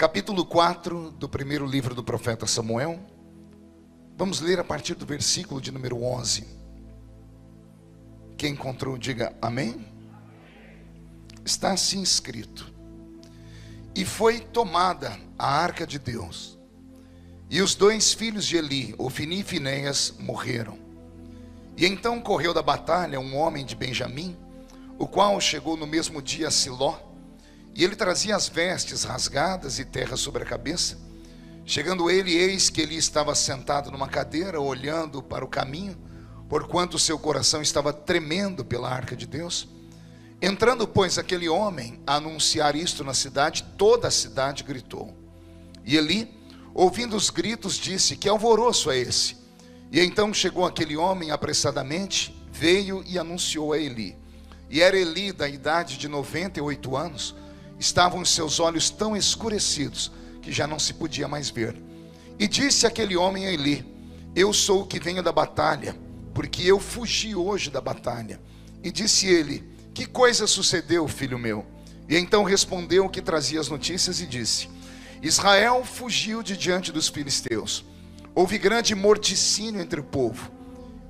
capítulo 4 do primeiro livro do profeta Samuel. Vamos ler a partir do versículo de número 11. Quem encontrou, diga amém. Está assim escrito: E foi tomada a arca de Deus, e os dois filhos de Eli, Ofini e Finéias, morreram. E então correu da batalha um homem de Benjamim, o qual chegou no mesmo dia a Siló e ele trazia as vestes rasgadas e terra sobre a cabeça. Chegando ele, eis que ele estava sentado numa cadeira, olhando para o caminho, porquanto seu coração estava tremendo pela arca de Deus. Entrando, pois, aquele homem a anunciar isto na cidade, toda a cidade gritou. E Eli, ouvindo os gritos, disse: Que alvoroço é esse? E então chegou aquele homem apressadamente, veio e anunciou a Eli. E era Eli da idade de 98 anos estavam os seus olhos tão escurecidos que já não se podia mais ver. E disse aquele homem a Eli: Eu sou o que venho da batalha, porque eu fugi hoje da batalha. E disse ele: Que coisa sucedeu, filho meu? E então respondeu o que trazia as notícias e disse: Israel fugiu de diante dos filisteus. Houve grande morticínio entre o povo.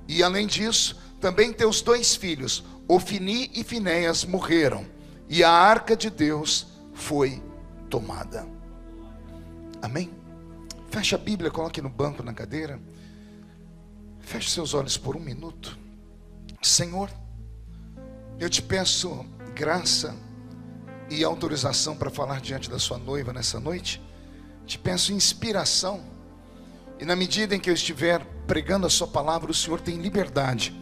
E além disso, também teus dois filhos, Ofini e Finéias, morreram e a arca de Deus foi tomada. Amém? Feche a Bíblia, coloque no banco, na cadeira. Feche seus olhos por um minuto. Senhor, eu te peço graça e autorização para falar diante da sua noiva nessa noite. Te peço inspiração. E na medida em que eu estiver pregando a sua palavra, o Senhor tem liberdade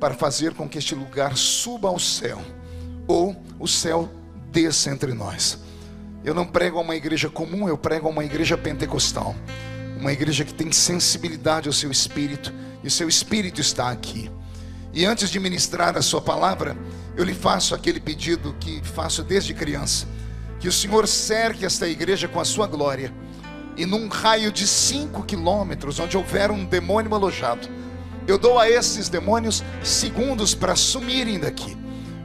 para fazer com que este lugar suba ao céu ou o céu desça entre nós. Eu não prego a uma igreja comum, eu prego a uma igreja pentecostal. Uma igreja que tem sensibilidade ao seu espírito, e o seu espírito está aqui. E antes de ministrar a sua palavra, eu lhe faço aquele pedido que faço desde criança: que o Senhor cerque esta igreja com a sua glória, e num raio de cinco quilômetros, onde houver um demônio alojado, eu dou a esses demônios segundos para sumirem daqui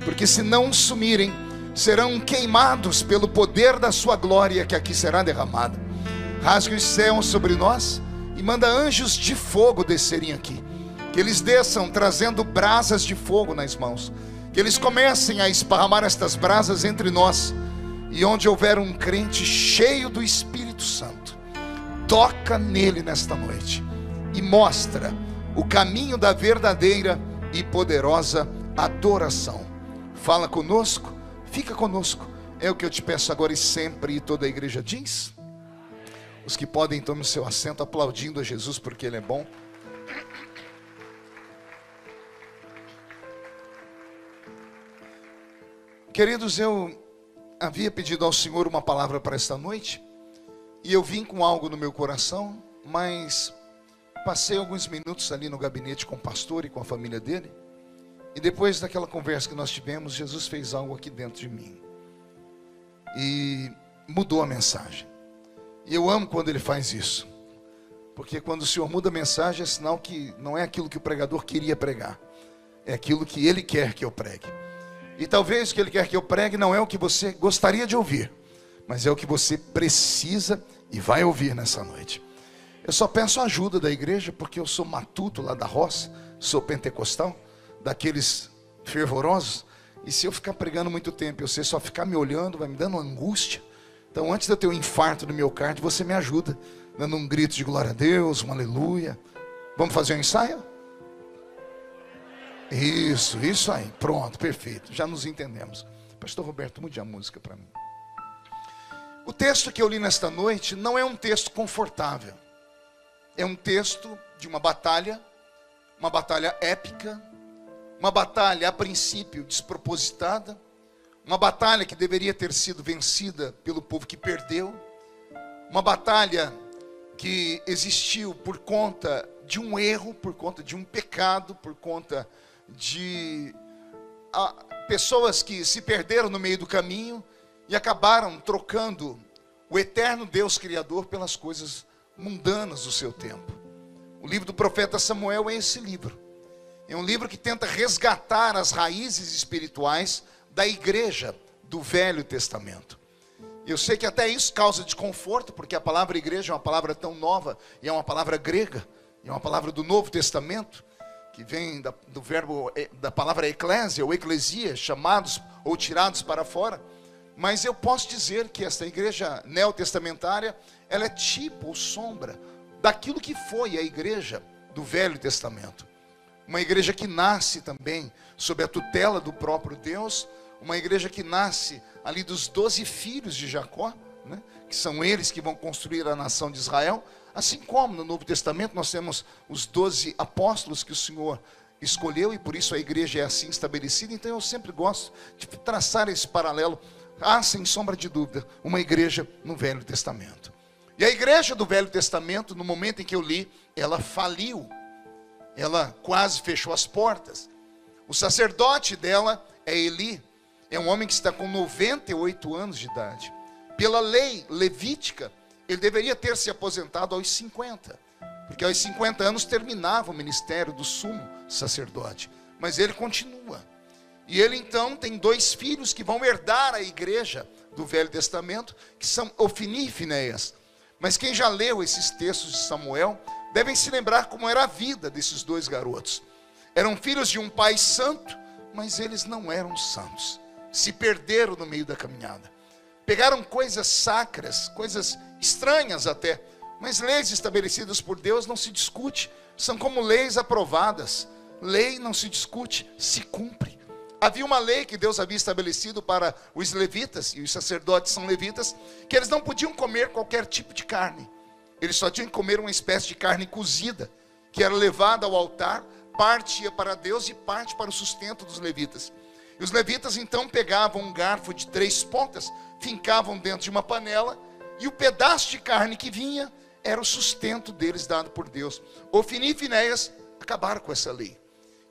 porque se não sumirem, serão queimados pelo poder da sua glória que aqui será derramada. Rasgue os céus sobre nós e manda anjos de fogo descerem aqui. Que eles desçam trazendo brasas de fogo nas mãos. Que eles comecem a esparramar estas brasas entre nós. E onde houver um crente cheio do Espírito Santo, toca nele nesta noite e mostra o caminho da verdadeira e poderosa adoração fala conosco, fica conosco. É o que eu te peço agora e sempre, e toda a igreja diz. Os que podem, tomem seu assento aplaudindo a Jesus porque Ele é bom. Queridos, eu havia pedido ao Senhor uma palavra para esta noite, e eu vim com algo no meu coração, mas passei alguns minutos ali no gabinete com o pastor e com a família dele. E depois daquela conversa que nós tivemos, Jesus fez algo aqui dentro de mim. E mudou a mensagem. E eu amo quando ele faz isso. Porque quando o Senhor muda a mensagem, é sinal que não é aquilo que o pregador queria pregar. É aquilo que ele quer que eu pregue. E talvez o que ele quer que eu pregue não é o que você gostaria de ouvir, mas é o que você precisa e vai ouvir nessa noite. Eu só peço ajuda da igreja, porque eu sou matuto lá da roça, sou pentecostal daqueles fervorosos. E se eu ficar pregando muito tempo e você só ficar me olhando, vai me dando angústia. Então, antes de eu ter um infarto no meu cardio, você me ajuda, dando um grito de glória a Deus, um aleluia. Vamos fazer um ensaio? Isso, isso aí. Pronto, perfeito. Já nos entendemos. Pastor Roberto, mude a música para mim. O texto que eu li nesta noite não é um texto confortável. É um texto de uma batalha, uma batalha épica, uma batalha, a princípio, despropositada, uma batalha que deveria ter sido vencida pelo povo que perdeu, uma batalha que existiu por conta de um erro, por conta de um pecado, por conta de ah, pessoas que se perderam no meio do caminho e acabaram trocando o eterno Deus Criador pelas coisas mundanas do seu tempo. O livro do profeta Samuel é esse livro. É um livro que tenta resgatar as raízes espirituais da igreja do Velho Testamento. Eu sei que até isso causa desconforto, porque a palavra igreja é uma palavra tão nova, e é uma palavra grega, e é uma palavra do Novo Testamento, que vem da, do verbo, da palavra eclésia ou eclesia, chamados ou tirados para fora. Mas eu posso dizer que esta igreja neotestamentária, ela é tipo ou sombra daquilo que foi a igreja do Velho Testamento. Uma igreja que nasce também sob a tutela do próprio Deus, uma igreja que nasce ali dos doze filhos de Jacó, né, que são eles que vão construir a nação de Israel, assim como no Novo Testamento nós temos os doze apóstolos que o Senhor escolheu e por isso a igreja é assim estabelecida. Então eu sempre gosto de traçar esse paralelo. Há, sem sombra de dúvida, uma igreja no Velho Testamento. E a igreja do Velho Testamento, no momento em que eu li, ela faliu. Ela quase fechou as portas. O sacerdote dela é Eli. É um homem que está com 98 anos de idade. Pela lei levítica, ele deveria ter se aposentado aos 50. Porque aos 50 anos terminava o ministério do sumo sacerdote. Mas ele continua. E ele então tem dois filhos que vão herdar a igreja do Velho Testamento, que são Ofini e Finéias. Mas quem já leu esses textos de Samuel, devem se lembrar como era a vida desses dois garotos. Eram filhos de um pai santo, mas eles não eram santos. Se perderam no meio da caminhada. Pegaram coisas sacras, coisas estranhas até, mas leis estabelecidas por Deus não se discute, são como leis aprovadas. Lei não se discute, se cumpre. Havia uma lei que Deus havia estabelecido para os levitas, e os sacerdotes são levitas, que eles não podiam comer qualquer tipo de carne. Eles só tinham que comer uma espécie de carne cozida, que era levada ao altar, parte ia para Deus e parte para o sustento dos levitas. E os levitas então pegavam um garfo de três pontas, fincavam dentro de uma panela, e o pedaço de carne que vinha era o sustento deles dado por Deus. Ofini e Finéias acabaram com essa lei.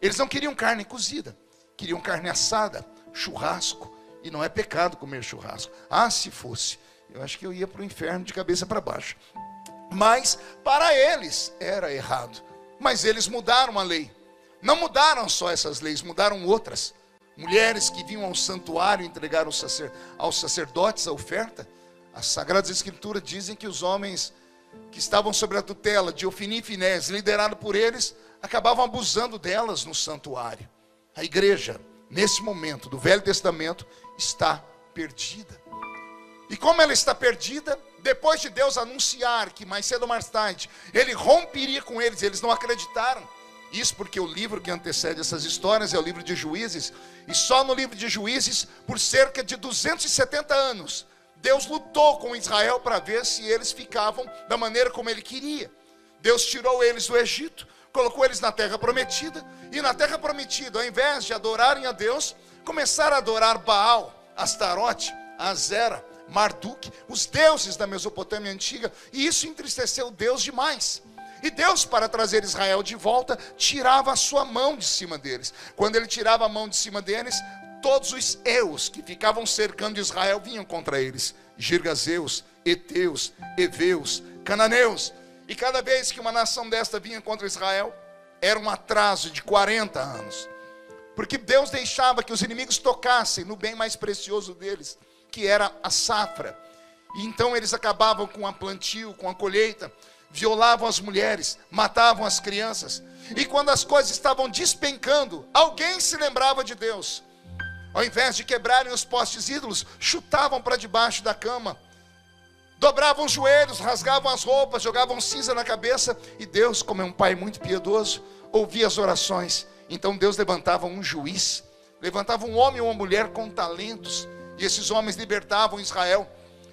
Eles não queriam carne cozida queriam carne assada, churrasco. E não é pecado comer churrasco. Ah, se fosse, eu acho que eu ia para o inferno de cabeça para baixo. Mas para eles era errado. Mas eles mudaram a lei. Não mudaram só essas leis, mudaram outras. Mulheres que vinham ao santuário entregar aos sacerdotes a oferta. As Sagradas Escrituras dizem que os homens que estavam sob a tutela de Ofini e Finés, liderado por eles, acabavam abusando delas no santuário. A igreja, nesse momento do Velho Testamento, está perdida. E como ela está perdida, depois de Deus anunciar que mais cedo ou mais tarde ele romperia com eles, eles não acreditaram. Isso porque o livro que antecede essas histórias é o livro de Juízes, e só no livro de Juízes, por cerca de 270 anos, Deus lutou com Israel para ver se eles ficavam da maneira como ele queria. Deus tirou eles do Egito, colocou eles na terra prometida, e na terra prometida, ao invés de adorarem a Deus, começaram a adorar Baal, Astarote, Azera, Marduk, os deuses da Mesopotâmia antiga, e isso entristeceu Deus demais. E Deus, para trazer Israel de volta, tirava a sua mão de cima deles. Quando ele tirava a mão de cima deles, todos os eus que ficavam cercando Israel vinham contra eles: Girgazeus, Eteus, Eveus, Cananeus, e cada vez que uma nação desta vinha contra Israel, era um atraso de 40 anos. Porque Deus deixava que os inimigos tocassem no bem mais precioso deles, que era a safra. E então eles acabavam com a plantio, com a colheita, violavam as mulheres, matavam as crianças. E quando as coisas estavam despencando, alguém se lembrava de Deus. Ao invés de quebrarem os postes ídolos, chutavam para debaixo da cama dobravam os joelhos, rasgavam as roupas, jogavam cinza na cabeça, e Deus, como é um pai muito piedoso, ouvia as orações. Então Deus levantava um juiz, levantava um homem ou uma mulher com talentos, e esses homens libertavam Israel.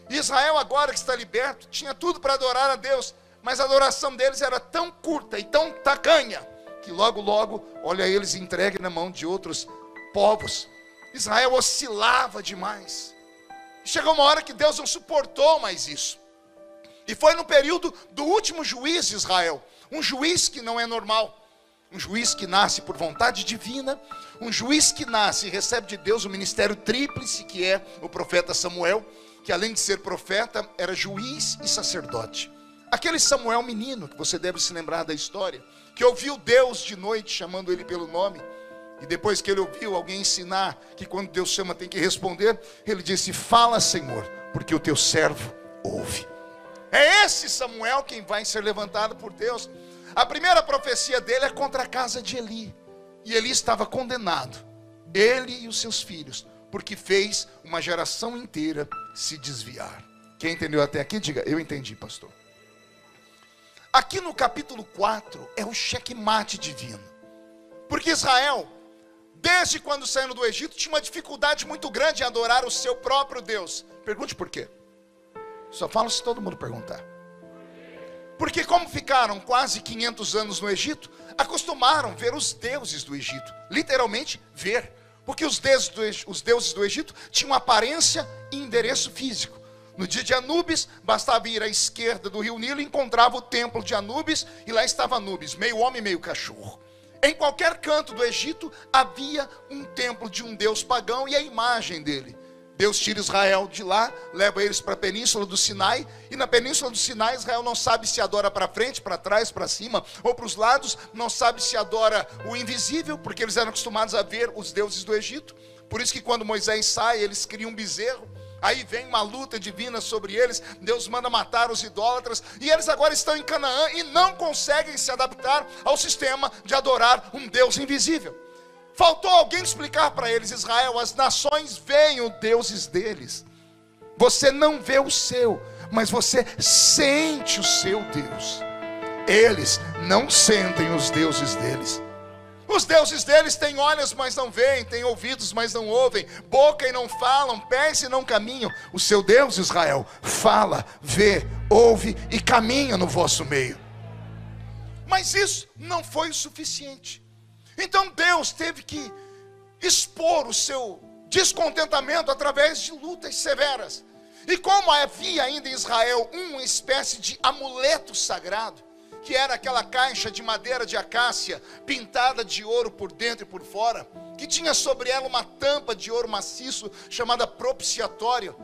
Israel, agora que está liberto, tinha tudo para adorar a Deus, mas a adoração deles era tão curta e tão tacanha, que logo, logo, olha eles entregue na mão de outros povos. Israel oscilava demais. Chegou uma hora que Deus não suportou mais isso. E foi no período do último juiz de Israel. Um juiz que não é normal. Um juiz que nasce por vontade divina. Um juiz que nasce e recebe de Deus o ministério tríplice, que é o profeta Samuel. Que além de ser profeta, era juiz e sacerdote. Aquele Samuel menino, que você deve se lembrar da história, que ouviu Deus de noite chamando ele pelo nome e depois que ele ouviu alguém ensinar que quando Deus chama tem que responder, ele disse: Fala, Senhor, porque o teu servo ouve. É esse Samuel quem vai ser levantado por Deus. A primeira profecia dele é contra a casa de Eli. E Eli estava condenado, ele e os seus filhos, porque fez uma geração inteira se desviar. Quem entendeu até aqui, diga: Eu entendi, pastor. Aqui no capítulo 4 é o checkmate divino. Porque Israel, desde quando saiu do Egito, tinha uma dificuldade muito grande em adorar o seu próprio Deus. Pergunte por quê. Só falo se todo mundo perguntar. Porque como ficaram quase 500 anos no Egito, acostumaram ver os deuses do Egito, literalmente ver, porque os deuses do, os deuses do Egito tinham aparência e endereço físico. No dia de Anubis, bastava ir à esquerda do rio Nilo e encontrava o templo de Anubis, e lá estava Anubis, meio homem, meio cachorro. Em qualquer canto do Egito havia um templo de um deus pagão e a imagem dele. Deus tira Israel de lá, leva eles para a península do Sinai, e na península do Sinai Israel não sabe se adora para frente, para trás, para cima ou para os lados, não sabe se adora o invisível, porque eles eram acostumados a ver os deuses do Egito. Por isso que quando Moisés sai, eles criam um bezerro. Aí vem uma luta divina sobre eles, Deus manda matar os idólatras, e eles agora estão em Canaã e não conseguem se adaptar ao sistema de adorar um Deus invisível. Faltou alguém explicar para eles, Israel, as nações veem os deuses deles. Você não vê o seu, mas você sente o seu Deus. Eles não sentem os deuses deles. Os deuses deles têm olhos, mas não veem, têm ouvidos, mas não ouvem, boca e não falam, pés e não caminham. O seu Deus, Israel, fala, vê, ouve e caminha no vosso meio. Mas isso não foi o suficiente. Então Deus teve que expor o seu descontentamento através de lutas severas. E como havia ainda em Israel uma espécie de amuleto sagrado, que era aquela caixa de madeira de acácia pintada de ouro por dentro e por fora, que tinha sobre ela uma tampa de ouro maciço chamada propiciatório,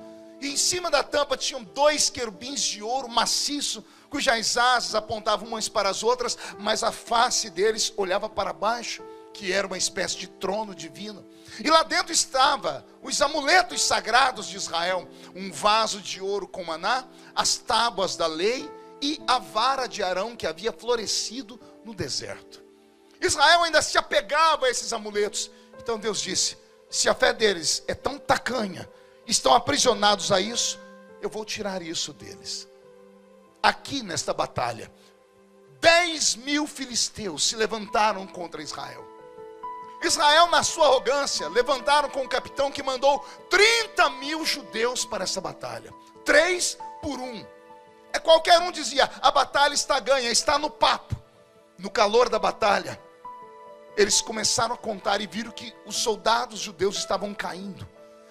e em cima da tampa tinham dois querubins de ouro maciço cujas asas apontavam umas para as outras, mas a face deles olhava para baixo, que era uma espécie de trono divino. E lá dentro estava os amuletos sagrados de Israel, um vaso de ouro com maná, as tábuas da lei e a vara de Arão que havia florescido no deserto. Israel ainda se apegava a esses amuletos. Então Deus disse: se a fé deles é tão tacanha, estão aprisionados a isso, eu vou tirar isso deles aqui nesta batalha, 10 mil filisteus se levantaram contra Israel. Israel, na sua arrogância, levantaram com o capitão que mandou 30 mil judeus para essa batalha, três por um. É qualquer um dizia: a batalha está ganha, está no papo. No calor da batalha, eles começaram a contar e viram que os soldados judeus estavam caindo.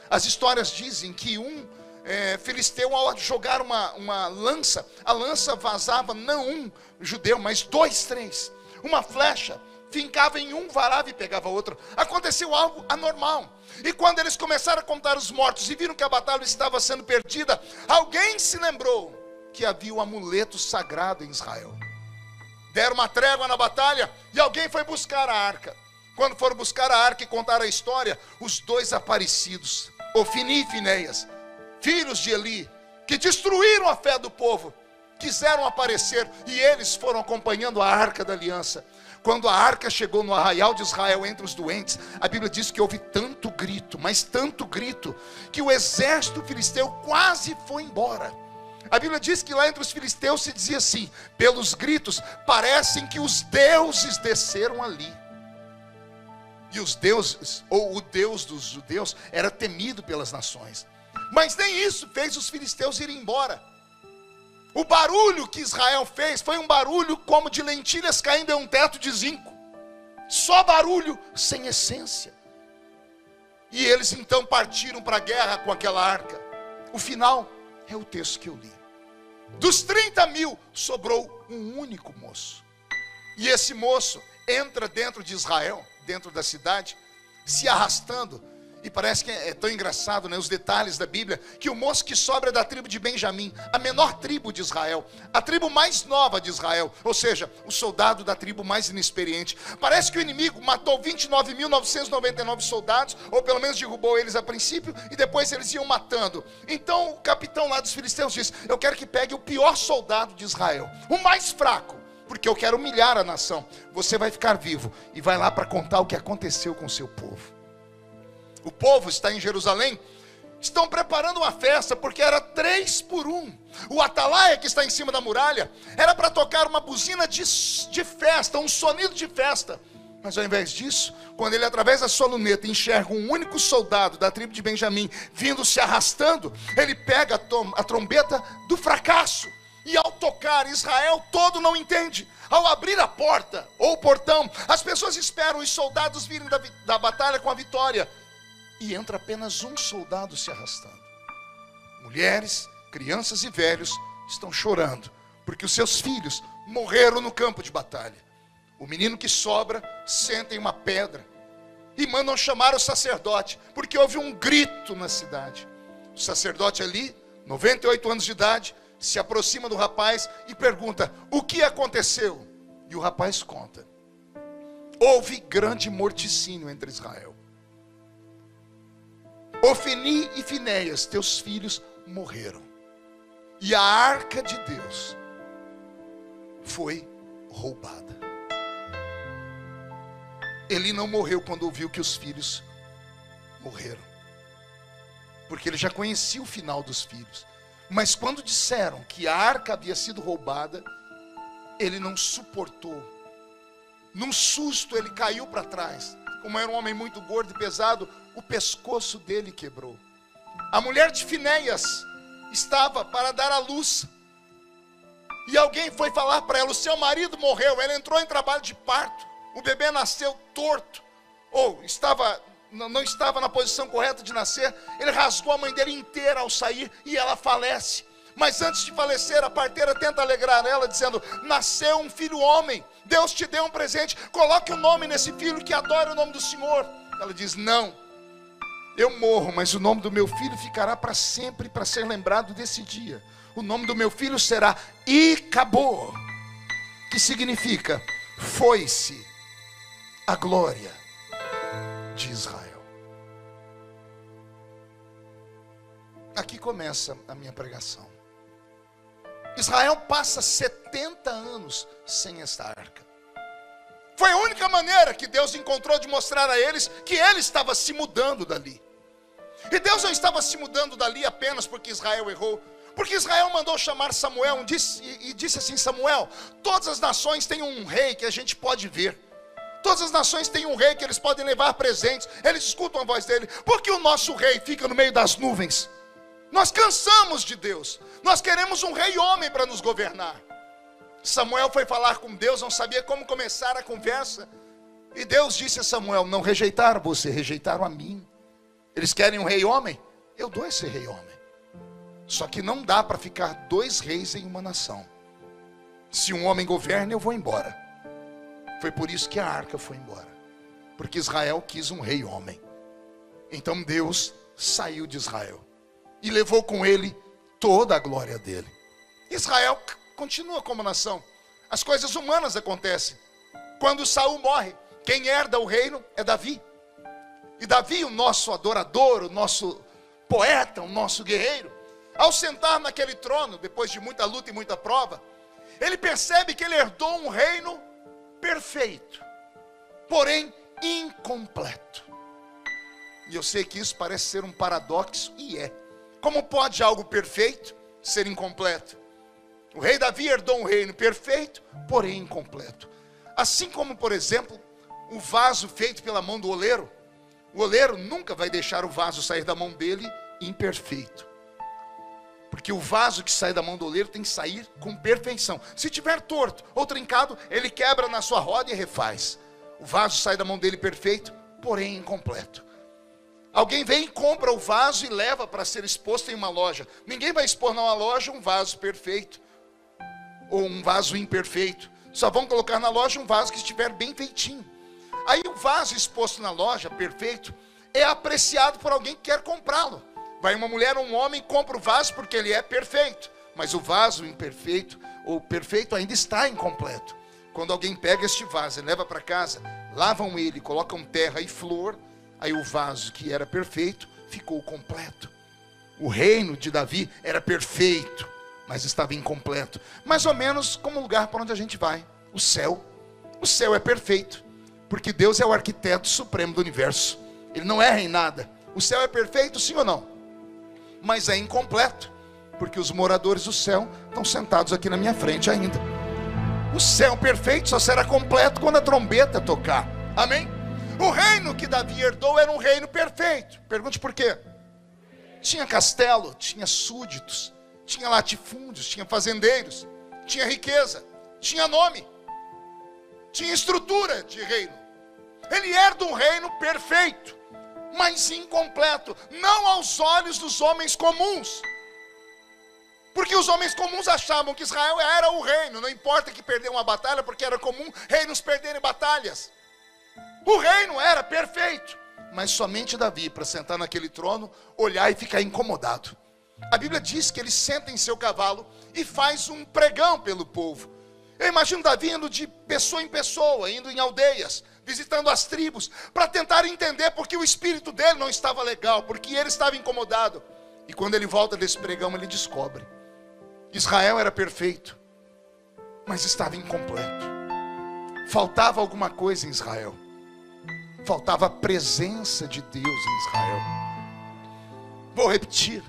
As histórias dizem que um é, filisteu, ao jogar uma, uma lança, a lança vazava não um judeu, mas dois, três. Uma flecha fincava em um, varava e pegava outro. Aconteceu algo anormal. E quando eles começaram a contar os mortos e viram que a batalha estava sendo perdida, alguém se lembrou que havia o um amuleto sagrado em Israel. Deram uma trégua na batalha e alguém foi buscar a arca. Quando foram buscar a arca e contar a história, os dois aparecidos, Ofini e Finéias, filhos de Eli, que destruíram a fé do povo, quiseram aparecer e eles foram acompanhando a arca da aliança. Quando a arca chegou no arraial de Israel entre os doentes, a Bíblia diz que houve tanto grito, mas tanto grito, que o exército filisteu quase foi embora. A Bíblia diz que lá entre os filisteus se dizia assim: pelos gritos, parecem que os deuses desceram ali. E os deuses, ou o Deus dos judeus, era temido pelas nações. Mas nem isso fez os filisteus irem embora. O barulho que Israel fez foi um barulho como de lentilhas caindo em um teto de zinco. Só barulho sem essência. E eles então partiram para a guerra com aquela arca. O final é o texto que eu li. Dos 30 mil, sobrou um único moço. E esse moço entra dentro de Israel, dentro da cidade, se arrastando E parece que é tão engraçado, né? Os detalhes da Bíblia, que o moço que sobra é da tribo de Benjamim, a menor tribo de Israel, a tribo mais nova de Israel, ou seja, o soldado da tribo mais inexperiente. Parece que o inimigo matou 29.999 soldados, ou pelo menos derrubou eles a princípio, e depois eles iam matando. Então o capitão lá dos filisteus disse: Eu quero que pegue o pior soldado de Israel, o mais fraco porque eu quero humilhar a nação. Você vai ficar vivo e vai lá para contar o que aconteceu com o seu povo o povo está em Jerusalém, estão preparando uma festa, porque era três por um. O atalaia que está em cima da muralha era para tocar uma buzina de, de festa, um sonido de festa. Mas ao invés disso, quando ele através da sua luneta enxerga um único soldado da tribo de Benjamim vindo se arrastando, ele pega a, a trombeta do fracasso. E ao tocar, Israel todo não entende. Ao abrir a porta ou o portão, as pessoas esperam os soldados virem da, da batalha com a vitória e entra apenas um soldado se arrastando. Mulheres, crianças e velhos estão chorando, porque os seus filhos morreram no campo de batalha. O menino que sobra senta em uma pedra e mandam chamar o sacerdote, porque houve um grito na cidade. O sacerdote ali, 98 anos de idade, se aproxima do rapaz e pergunta: O que aconteceu? E o rapaz conta: Houve grande morticínio entre Israel. Ofini e Finéias, teus filhos morreram. E a arca de Deus foi roubada. Ele não morreu quando ouviu que os filhos morreram. Porque ele já conhecia o final dos filhos. Mas quando disseram que a arca havia sido roubada, ele não suportou. Num susto, ele caiu para trás. Como era um homem muito gordo e pesado, o pescoço dele quebrou. A mulher de Finéias estava para dar à luz. E alguém foi falar para ela: o seu marido morreu. Ela entrou em trabalho de parto. O bebê nasceu torto. Ou estava não estava na posição correta de nascer. Ele rasgou a mãe dele inteira ao sair e ela falece. Mas antes de falecer, a parteira tenta alegrar ela, dizendo: Nasceu um filho homem, Deus te deu um presente, coloque o um nome nesse filho que adora o nome do Senhor. Ela diz: Não, eu morro, mas o nome do meu filho ficará para sempre para ser lembrado desse dia. O nome do meu filho será Icabô, que significa foi-se a glória de Israel. Aqui começa a minha pregação. Israel passa 70 anos sem esta arca. Foi a única maneira que Deus encontrou de mostrar a eles que ele estava se mudando dali. E Deus não estava se mudando dali apenas porque Israel errou. Porque Israel mandou chamar Samuel e disse, assim: Samuel, todas as nações têm um rei que a gente pode ver. Todas as nações têm um rei que eles podem levar presentes. Eles escutam a voz dele. Porque o nosso rei fica no meio das nuvens. Nós cansamos de Deus. Nós queremos um rei homem para nos governar. Samuel foi falar com Deus, não sabia como começar a conversa. E Deus disse a Samuel: Não rejeitaram você, rejeitaram a mim. Eles querem um rei homem? Eu dou esse rei homem. Só que não dá para ficar dois reis em uma nação. Se um homem governa, eu vou embora. Foi por isso que a arca foi embora. Porque Israel quis um rei homem. Então Deus saiu de Israel e levou com ele toda a glória dele. Israel continua como nação. As coisas humanas acontecem. Quando Saul morre, quem herda o reino é Davi. E Davi, o nosso adorador, o nosso poeta, o nosso guerreiro, ao sentar naquele trono, depois de muita luta e muita prova, ele percebe que ele herdou um reino perfeito, porém incompleto. E eu sei que isso parece ser um paradoxo, e é. Como pode algo perfeito ser incompleto? O rei Davi herdou um reino perfeito, porém incompleto. Assim como, por exemplo, o vaso feito pela mão do oleiro o oleiro nunca vai deixar o vaso sair da mão dele imperfeito. Porque o vaso que sai da mão do oleiro tem que sair com perfeição. Se tiver torto ou trincado, ele quebra na sua roda e refaz. O vaso sai da mão dele perfeito, porém incompleto. Alguém vem compra o vaso e leva para ser exposto em uma loja. Ninguém vai expor numa loja um vaso perfeito ou um vaso imperfeito. Só vão colocar na loja um vaso que estiver bem feitinho. Aí o vaso exposto na loja, perfeito, é apreciado por alguém que quer comprá-lo. Vai uma mulher ou um homem compra o vaso porque ele é perfeito, mas o vaso imperfeito ou perfeito ainda está incompleto. Quando alguém pega este vaso e leva para casa, lavam ele, colocam terra e flor, aí o vaso que era perfeito ficou completo. O reino de Davi era perfeito, mas estava incompleto. Mais ou menos como o lugar para onde a gente vai, o céu. O céu é perfeito, porque Deus é o arquiteto supremo do universo. Ele não erra em nada. O céu é perfeito, sim ou não? Mas é incompleto, porque os moradores do céu estão sentados aqui na minha frente ainda. O céu perfeito só será completo quando a trombeta tocar. Amém? O reino que Davi herdou era um reino perfeito. Pergunte por quê? Tinha castelo, tinha súditos, tinha latifúndios, tinha fazendeiros, tinha riqueza, tinha nome, tinha estrutura de reino. Ele herda um reino perfeito, mas incompleto, não aos olhos dos homens comuns. Porque os homens comuns achavam que Israel era o reino, não importa que perdeu uma batalha, porque era comum reinos perderem batalhas. O reino era perfeito, mas somente Davi, para sentar naquele trono, olhar e ficar incomodado. A Bíblia diz que ele senta em seu cavalo e faz um pregão pelo povo. Eu imagino Davi indo de pessoa em pessoa, indo em aldeias, visitando as tribos, para tentar entender porque o espírito dele não estava legal, porque ele estava incomodado. E quando ele volta desse pregão, ele descobre: Israel era perfeito, mas estava incompleto. Faltava alguma coisa em Israel faltava a presença de Deus em Israel. Vou repetir.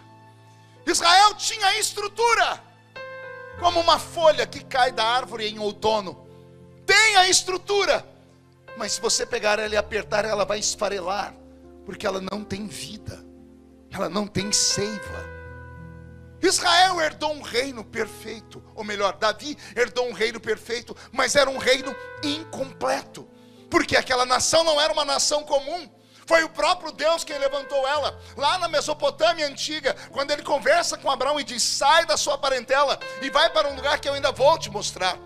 Israel tinha estrutura, como uma folha que cai da árvore em outono. Tem a estrutura, mas se você pegar ela e apertar, ela vai esfarelar, porque ela não tem vida, ela não tem seiva. Israel herdou um reino perfeito, ou melhor, Davi herdou um reino perfeito, mas era um reino incompleto porque aquela nação não era uma nação comum. Foi o próprio Deus quem levantou ela. Lá na Mesopotâmia antiga, quando ele conversa com Abraão e diz: Sai da sua parentela e vai para um lugar que eu ainda vou te mostrar.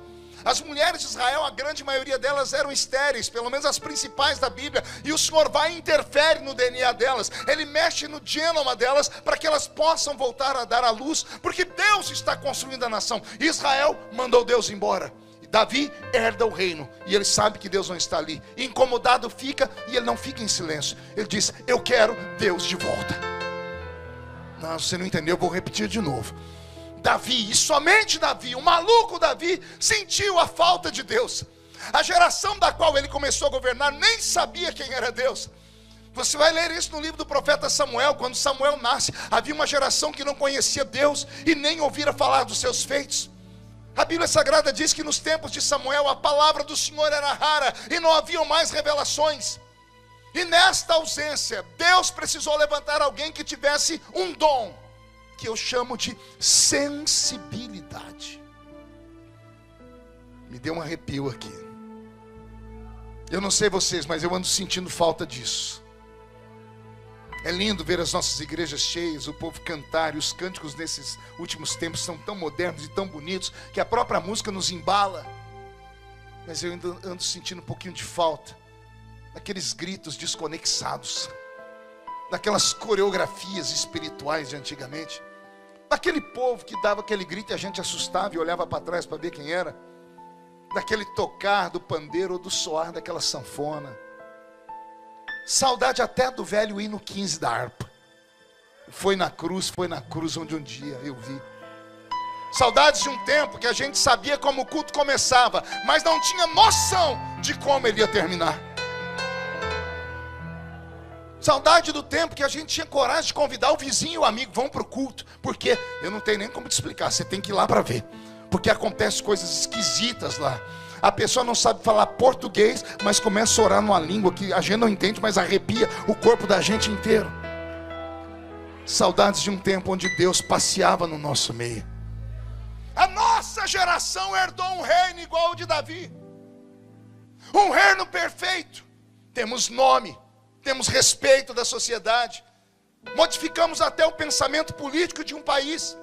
As mulheres de Israel, a grande maioria delas eram estéreis, pelo menos as principais da Bíblia, e o Senhor vai e interfere no DNA delas, ele mexe no genoma delas para que elas possam voltar a dar a luz, porque Deus está construindo a nação. Israel mandou Deus embora. Davi herda o reino e ele sabe que Deus não está ali. Incomodado fica e ele não fica em silêncio. Ele diz: Eu quero Deus de volta. Não, você não entendeu, eu vou repetir de novo. Davi, e somente Davi, o maluco Davi, sentiu a falta de Deus. A geração da qual ele começou a governar nem sabia quem era Deus. Você vai ler isso no livro do profeta Samuel, quando Samuel nasce, havia uma geração que não conhecia Deus e nem ouvira falar dos seus feitos. A Bíblia Sagrada diz que nos tempos de Samuel a palavra do Senhor era rara e não haviam mais revelações. E nesta ausência, Deus precisou levantar alguém que tivesse um dom, que eu chamo de sensibilidade. Me deu um arrepio aqui. Eu não sei vocês, mas eu ando sentindo falta disso. É lindo ver as nossas igrejas cheias, o povo cantar, e os cânticos nesses últimos tempos são tão modernos e tão bonitos que a própria música nos embala. Mas eu ando, ando sentindo um pouquinho de falta daqueles gritos desconexados, daquelas coreografias espirituais de antigamente, daquele povo que dava aquele grito e a gente assustava e olhava para trás para ver quem era, daquele tocar do pandeiro ou do soar daquela sanfona Saudade até do velho hino 15 da harpa. Foi na cruz, foi na cruz onde um dia eu vi. Saudades de um tempo que a gente sabia como o culto começava, mas não tinha noção de como ele ia terminar. Saudade do tempo que a gente tinha coragem de convidar o vizinho e o amigo, vão para o culto. Porque eu não tenho nem como te explicar, você tem que ir lá para ver. Porque acontecem coisas esquisitas lá. A pessoa não sabe falar português, mas começa a orar numa língua que a gente não entende, mas arrepia o corpo da gente inteiro. Saudades de um tempo onde Deus passeava no nosso meio. A nossa geração herdou um reino igual ao de Davi. Um reino perfeito. Temos nome, temos respeito da sociedade. Modificamos até o pensamento político de um país.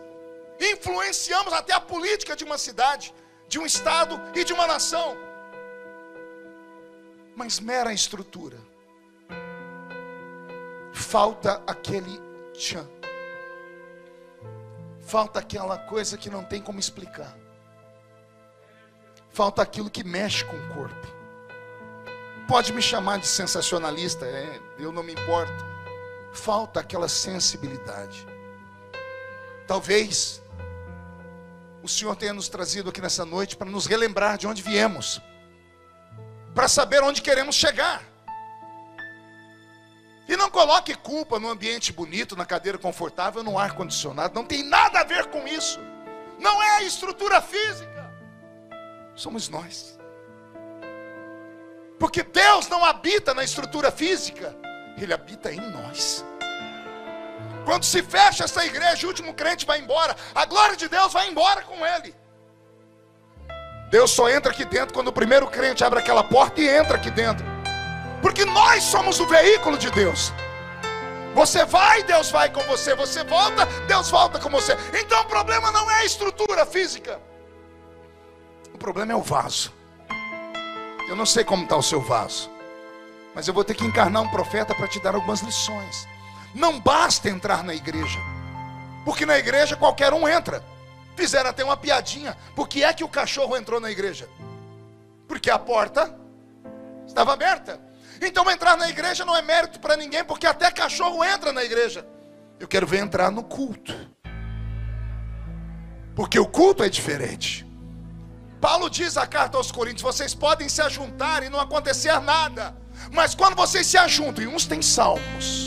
Influenciamos até a política de uma cidade de um estado e de uma nação. Mas mera estrutura. falta aquele tchan. Falta aquela coisa que não tem como explicar. Falta aquilo que mexe com o corpo. Pode me chamar de sensacionalista, é, eu não me importo. Falta aquela sensibilidade. Talvez o Senhor tenha nos trazido aqui nessa noite para nos relembrar de onde viemos, para saber onde queremos chegar. E não coloque culpa no ambiente bonito, na cadeira confortável, no ar condicionado. Não tem nada a ver com isso. Não é a estrutura física. Somos nós. Porque Deus não habita na estrutura física, Ele habita em nós. Quando se fecha essa igreja, o último crente vai embora, a glória de Deus vai embora com ele. Deus só entra aqui dentro quando o primeiro crente abre aquela porta e entra aqui dentro. Porque nós somos o veículo de Deus. Você vai, Deus vai com você. Você volta, Deus volta com você. Então o problema não é a estrutura física. O problema é o vaso. Eu não sei como está o seu vaso. Mas eu vou ter que encarnar um profeta para te dar algumas lições. Não basta entrar na igreja. Porque na igreja qualquer um entra. Fizeram até uma piadinha. Por que é que o cachorro entrou na igreja? Porque a porta estava aberta. Então entrar na igreja não é mérito para ninguém, porque até cachorro entra na igreja. Eu quero ver entrar no culto. Porque o culto é diferente. Paulo diz a carta aos Coríntios: vocês podem se ajuntar e não acontecer nada. Mas quando vocês se ajuntam, e uns têm salmos,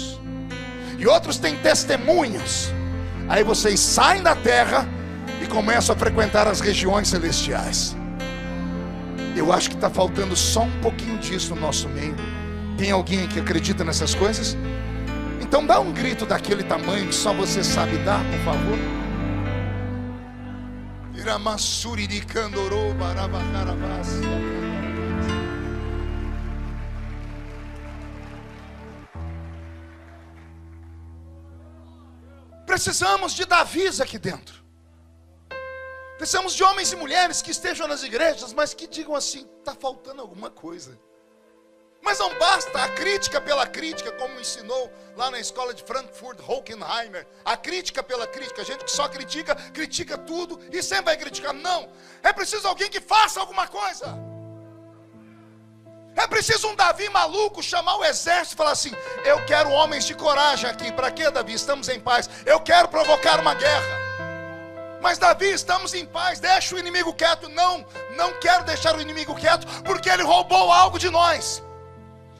e outros têm testemunhas, aí vocês saem da terra e começam a frequentar as regiões celestiais. Eu acho que está faltando só um pouquinho disso no nosso meio. Tem alguém que acredita nessas coisas? Então dá um grito daquele tamanho que só você sabe dar, por favor. Iramassuri de Candorô, Precisamos de Davis aqui dentro. Precisamos de homens e mulheres que estejam nas igrejas, mas que digam assim: está faltando alguma coisa. Mas não basta a crítica pela crítica, como ensinou lá na escola de Frankfurt, Hockenheimer. A crítica pela crítica, a gente que só critica, critica tudo e sempre vai criticar. Não, é preciso alguém que faça alguma coisa. É preciso um Davi maluco chamar o exército e falar assim: Eu quero homens de coragem aqui. Para quê, Davi? Estamos em paz. Eu quero provocar uma guerra. Mas Davi, estamos em paz, deixa o inimigo quieto. Não, não quero deixar o inimigo quieto, porque ele roubou algo de nós.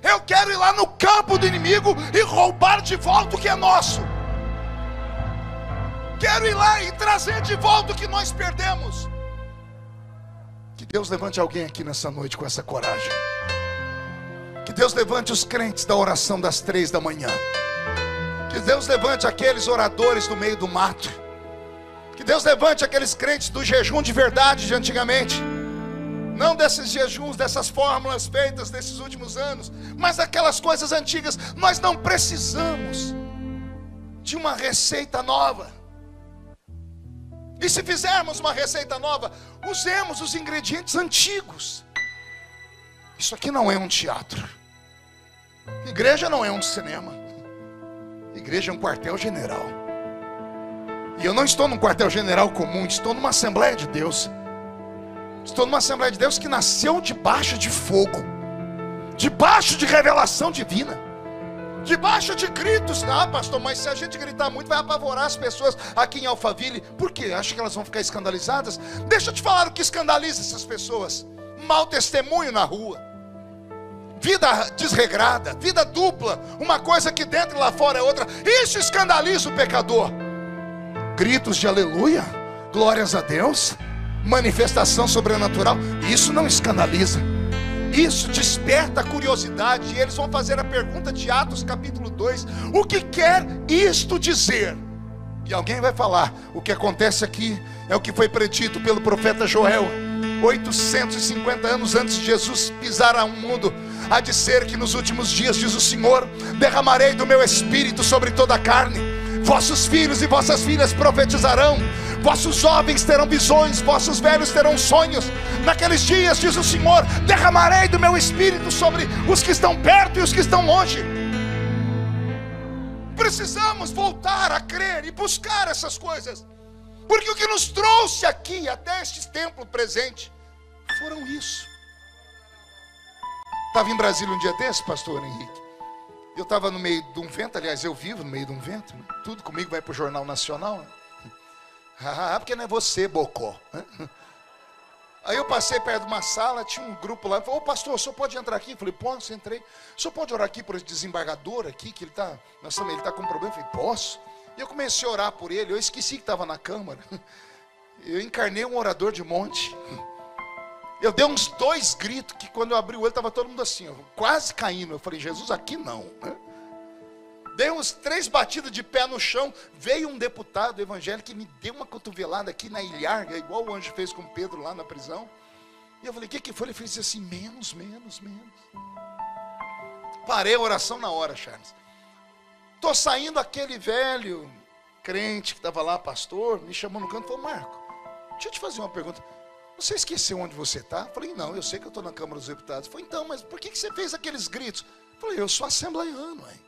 Eu quero ir lá no campo do inimigo e roubar de volta o que é nosso. Quero ir lá e trazer de volta o que nós perdemos. Que Deus levante alguém aqui nessa noite com essa coragem. Deus levante os crentes da oração das três da manhã. Que Deus levante aqueles oradores do meio do mato. Que Deus levante aqueles crentes do jejum de verdade de antigamente não desses jejuns, dessas fórmulas feitas nesses últimos anos, mas aquelas coisas antigas. Nós não precisamos de uma receita nova. E se fizermos uma receita nova, usemos os ingredientes antigos. Isso aqui não é um teatro. Igreja não é um cinema. Igreja é um quartel-general. E eu não estou num quartel-general comum, estou numa Assembleia de Deus. Estou numa Assembleia de Deus que nasceu debaixo de fogo, debaixo de revelação divina, debaixo de gritos. Ah, pastor, mas se a gente gritar muito, vai apavorar as pessoas aqui em Alphaville. Por quê? Acho que elas vão ficar escandalizadas? Deixa eu te falar o que escandaliza essas pessoas: mau testemunho na rua, vida desregrada, vida dupla, uma coisa aqui dentro e lá fora é outra. Isso escandaliza o pecador. Gritos de aleluia, glórias a Deus manifestação sobrenatural, isso não escandaliza. Isso desperta a curiosidade. E eles vão fazer a pergunta de Atos capítulo 2: O que quer isto dizer? E alguém vai falar: O que acontece aqui é o que foi predito pelo profeta Joel, 850 anos antes de Jesus pisar ao mundo. Há de ser que nos últimos dias, diz o Senhor, derramarei do meu espírito sobre toda a carne. Vossos filhos e vossas filhas profetizarão Vossos jovens terão visões, vossos velhos terão sonhos. Naqueles dias, diz o Senhor, derramarei do meu espírito sobre os que estão perto e os que estão longe. Precisamos voltar a crer e buscar essas coisas. Porque o que nos trouxe aqui até este templo presente foram isso. Estava em Brasília um dia desse, pastor Henrique. Eu estava no meio de um vento, aliás, eu vivo no meio de um vento. Né? Tudo comigo vai para o Jornal Nacional. Né? Ah, porque não é você, Bocó. Né? Aí eu passei perto de uma sala, tinha um grupo lá, falou, ô pastor, o senhor pode entrar aqui? Eu falei, posso, entrei. O senhor pode orar aqui por esse desembargador aqui, que ele está, nós ele está com um problema? Eu falei, posso. E eu comecei a orar por ele, eu esqueci que estava na câmara. Eu encarnei um orador de monte. Eu dei uns dois gritos que quando eu abri o olho estava todo mundo assim, quase caindo. Eu falei, Jesus, aqui não. Dei uns três batidas de pé no chão. Veio um deputado evangélico que me deu uma cotovelada aqui na ilharga, igual o anjo fez com Pedro lá na prisão. E eu falei, o que, que foi? Ele fez assim, menos, menos, menos. Parei a oração na hora, Charles. Estou saindo aquele velho crente que estava lá, pastor, me chamou no canto e falou, Marco, deixa eu te fazer uma pergunta. Você esqueceu onde você está? Falei, não, eu sei que eu estou na Câmara dos Deputados. Falei, então, mas por que, que você fez aqueles gritos? Falei, eu sou assembleiano, hein?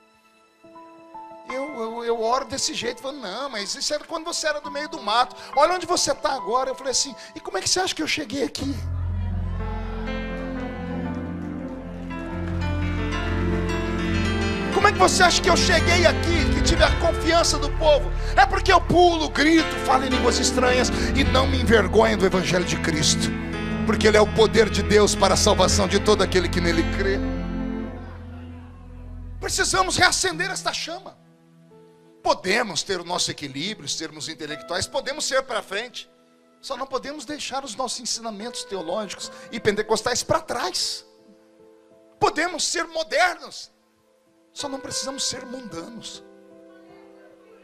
Eu, eu, eu, oro desse jeito. Falei, não, mas isso era quando você era do meio do mato. Olha onde você está agora. Eu falei assim, e como é que você acha que eu cheguei aqui? Como é que você acha que eu cheguei aqui, que tive a confiança do povo? É porque eu pulo, grito, falo em línguas estranhas e não me envergonho do Evangelho de Cristo, porque Ele é o poder de Deus para a salvação de todo aquele que nele crê. Precisamos reacender esta chama. Podemos ter o nosso equilíbrio, sermos intelectuais, podemos ser para frente. Só não podemos deixar os nossos ensinamentos teológicos e pentecostais para trás. Podemos ser modernos, só não precisamos ser mundanos.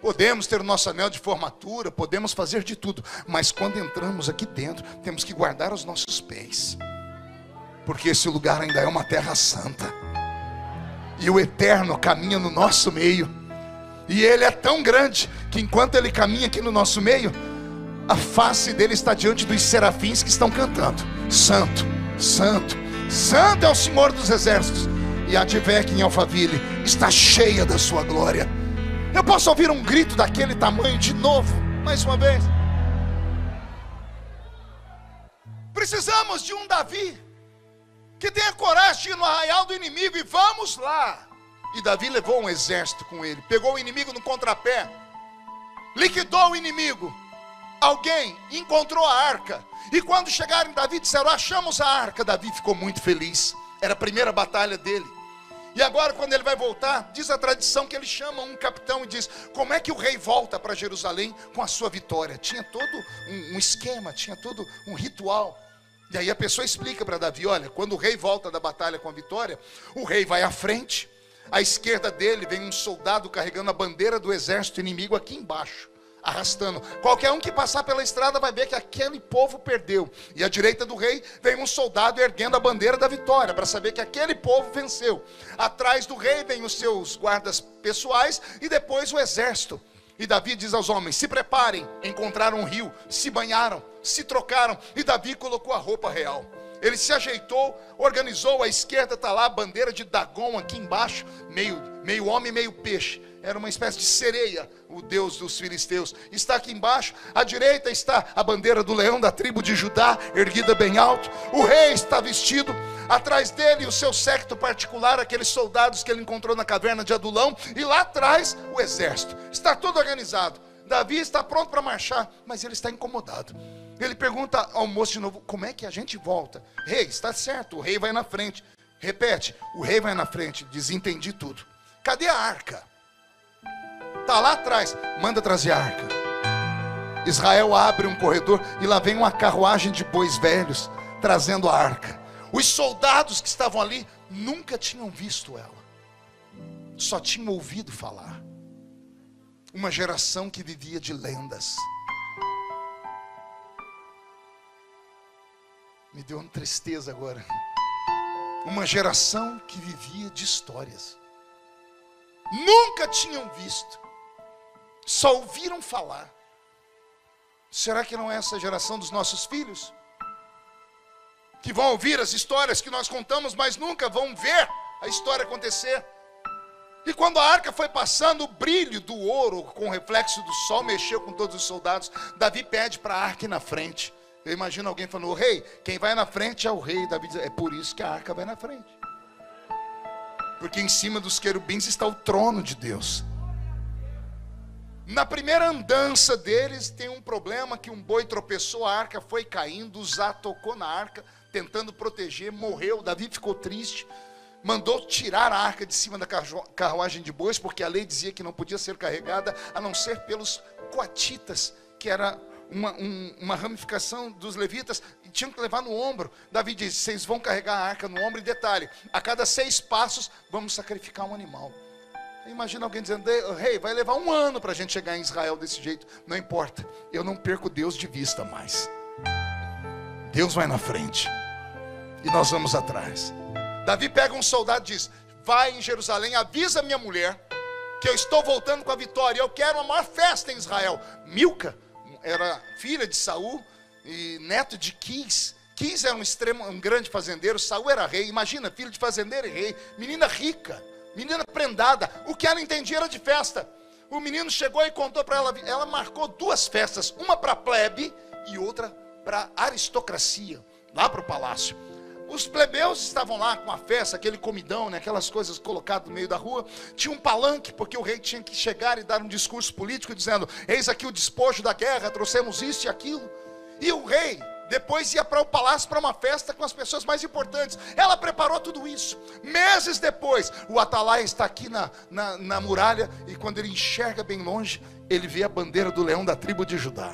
Podemos ter o nosso anel de formatura, podemos fazer de tudo, mas quando entramos aqui dentro, temos que guardar os nossos pés, porque esse lugar ainda é uma terra santa, e o eterno caminha no nosso meio. E ele é tão grande que enquanto ele caminha aqui no nosso meio, a face dele está diante dos serafins que estão cantando: Santo, Santo, Santo é o Senhor dos exércitos. E a Advec em Alphaville está cheia da sua glória. Eu posso ouvir um grito daquele tamanho de novo, mais uma vez. Precisamos de um Davi que tenha coragem de ir no arraial do inimigo e vamos lá. E Davi levou um exército com ele, pegou o inimigo no contrapé, liquidou o inimigo. Alguém encontrou a arca. E quando chegaram, Davi disseram: Achamos a arca. Davi ficou muito feliz. Era a primeira batalha dele. E agora, quando ele vai voltar, diz a tradição que ele chama um capitão e diz: Como é que o rei volta para Jerusalém com a sua vitória? Tinha todo um, um esquema, tinha todo um ritual. E aí a pessoa explica para Davi: Olha, quando o rei volta da batalha com a vitória, o rei vai à frente, à esquerda dele vem um soldado carregando a bandeira do exército inimigo aqui embaixo, arrastando. Qualquer um que passar pela estrada vai ver que aquele povo perdeu. E à direita do rei vem um soldado erguendo a bandeira da vitória, para saber que aquele povo venceu. Atrás do rei vem os seus guardas pessoais e depois o exército. E Davi diz aos homens: se preparem. Encontraram um rio, se banharam, se trocaram. E Davi colocou a roupa real. Ele se ajeitou, organizou, à esquerda está lá a bandeira de Dagon aqui embaixo, meio, meio homem, meio peixe. Era uma espécie de sereia, o deus dos filisteus. Está aqui embaixo, à direita está a bandeira do leão da tribo de Judá, erguida bem alto. O rei está vestido, atrás dele o seu séquito particular, aqueles soldados que ele encontrou na caverna de Adulão, e lá atrás o exército. Está tudo organizado. Davi está pronto para marchar, mas ele está incomodado. Ele pergunta ao moço de novo: como é que a gente volta? Rei, está certo, o rei vai na frente. Repete, o rei vai na frente, diz: entendi tudo. Cadê a arca? Está lá atrás, manda trazer a arca. Israel abre um corredor e lá vem uma carruagem de bois velhos trazendo a arca. Os soldados que estavam ali nunca tinham visto ela, só tinham ouvido falar. Uma geração que vivia de lendas. Me deu uma tristeza agora. Uma geração que vivia de histórias. Nunca tinham visto. Só ouviram falar. Será que não é essa geração dos nossos filhos? Que vão ouvir as histórias que nós contamos, mas nunca vão ver a história acontecer. E quando a arca foi passando, o brilho do ouro com o reflexo do sol mexeu com todos os soldados. Davi pede para a arca ir na frente. Eu imagino alguém falando: rei, quem vai na frente é o rei. Davi diz: é por isso que a arca vai na frente. Porque em cima dos querubins está o trono de Deus. Na primeira andança deles, tem um problema que um boi tropeçou, a arca foi caindo, Zá tocou na arca, tentando proteger, morreu. Davi ficou triste mandou tirar a arca de cima da carruagem de bois, porque a lei dizia que não podia ser carregada a não ser pelos coatitas, que era uma, um, uma ramificação dos levitas, e tinham que levar no ombro. Davi diz: vocês vão carregar a arca no ombro, e detalhe: a cada seis passos vamos sacrificar um animal. Imagina alguém dizendo: Rei, hey, vai levar um ano para a gente chegar em Israel desse jeito. Não importa, eu não perco Deus de vista mais. Deus vai na frente e nós vamos atrás. Davi pega um soldado e diz: Vai em Jerusalém, avisa minha mulher que eu estou voltando com a vitória. Eu quero uma maior festa em Israel. Milca era filha de Saul e neto de Quis. Quis era um extremo, um grande fazendeiro. Saul era rei. Imagina, filho de fazendeiro e rei. Menina rica, menina prendada. O que ela entendia era de festa. O menino chegou e contou para ela. Ela marcou duas festas, uma para plebe e outra para aristocracia, lá para o palácio. Os plebeus estavam lá com a festa, aquele comidão, né, aquelas coisas colocadas no meio da rua. Tinha um palanque, porque o rei tinha que chegar e dar um discurso político dizendo: Eis aqui o despojo da guerra, trouxemos isso e aquilo. E o rei depois ia para o palácio para uma festa com as pessoas mais importantes. Ela preparou tudo isso. Meses depois, o Atalai está aqui na, na, na muralha e quando ele enxerga bem longe, ele vê a bandeira do leão da tribo de Judá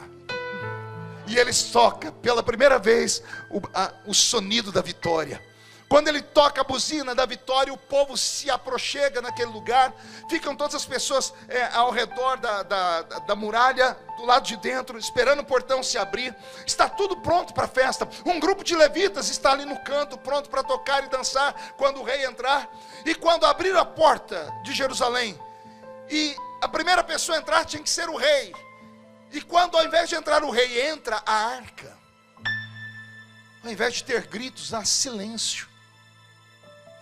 e ele toca pela primeira vez o, a, o sonido da vitória. Quando ele toca a buzina da vitória, o povo se aproxega naquele lugar, ficam todas as pessoas é, ao redor da, da, da, muralha, do lado de dentro, esperando o portão se abrir. Está tudo pronto para a festa. Um grupo de levitas está ali no canto, pronto para tocar e dançar quando o rei entrar. E quando abrir a porta de Jerusalém, e a primeira pessoa a entrar tinha que ser o rei. E quando ao invés de entrar o rei, entra a arca, ao invés de ter gritos, há silêncio.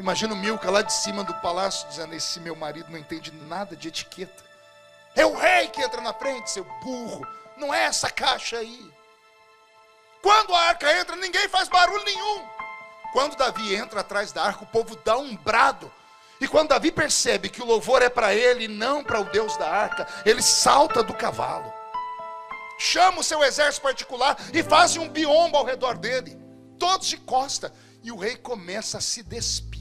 Imagina o Milka lá de cima do palácio dizendo: Esse meu marido não entende nada de etiqueta. É o rei que entra na frente, seu burro. Não é essa caixa aí. Quando a arca entra, ninguém faz barulho nenhum. Quando Davi entra atrás da arca, o povo dá um brado. E quando Davi percebe que o louvor é para ele e não para o Deus da arca, ele salta do cavalo chama o seu exército particular e fazem um biombo ao redor dele, todos de costa, e o rei começa a se despir.